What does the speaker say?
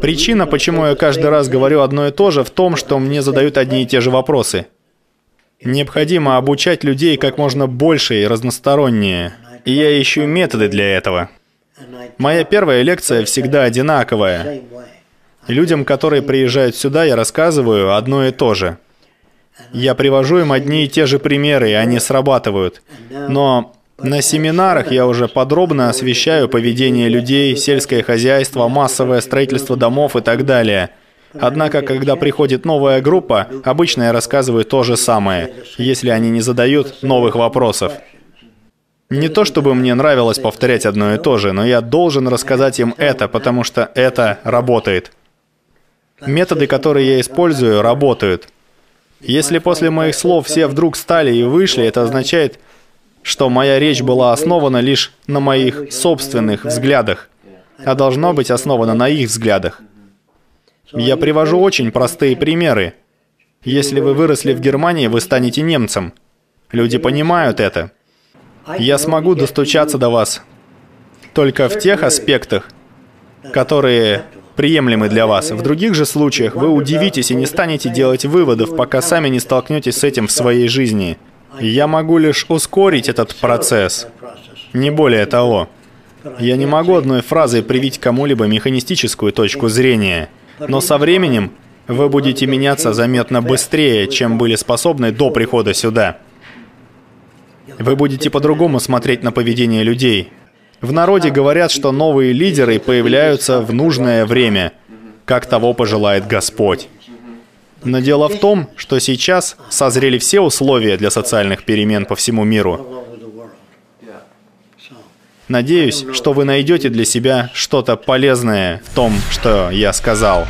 Причина, почему я каждый раз говорю одно и то же, в том, что мне задают одни и те же вопросы. Необходимо обучать людей как можно больше и разностороннее. И я ищу методы для этого. Моя первая лекция всегда одинаковая. Людям, которые приезжают сюда, я рассказываю одно и то же. Я привожу им одни и те же примеры, и они срабатывают. Но на семинарах я уже подробно освещаю поведение людей, сельское хозяйство, массовое строительство домов и так далее. Однако, когда приходит новая группа, обычно я рассказываю то же самое, если они не задают новых вопросов. Не то чтобы мне нравилось повторять одно и то же, но я должен рассказать им это, потому что это работает. Методы, которые я использую, работают. Если после моих слов все вдруг стали и вышли, это означает, что моя речь была основана лишь на моих собственных взглядах, а должно быть основана на их взглядах. Я привожу очень простые примеры. Если вы выросли в Германии, вы станете немцем. Люди понимают это. Я смогу достучаться до вас только в тех аспектах, которые приемлемы для вас. В других же случаях вы удивитесь и не станете делать выводов, пока сами не столкнетесь с этим в своей жизни. Я могу лишь ускорить этот процесс, не более того. Я не могу одной фразой привить кому-либо механистическую точку зрения, но со временем вы будете меняться заметно быстрее, чем были способны до прихода сюда. Вы будете по-другому смотреть на поведение людей. В народе говорят, что новые лидеры появляются в нужное время, как того пожелает Господь. Но дело в том, что сейчас созрели все условия для социальных перемен по всему миру. Надеюсь, что вы найдете для себя что-то полезное в том, что я сказал.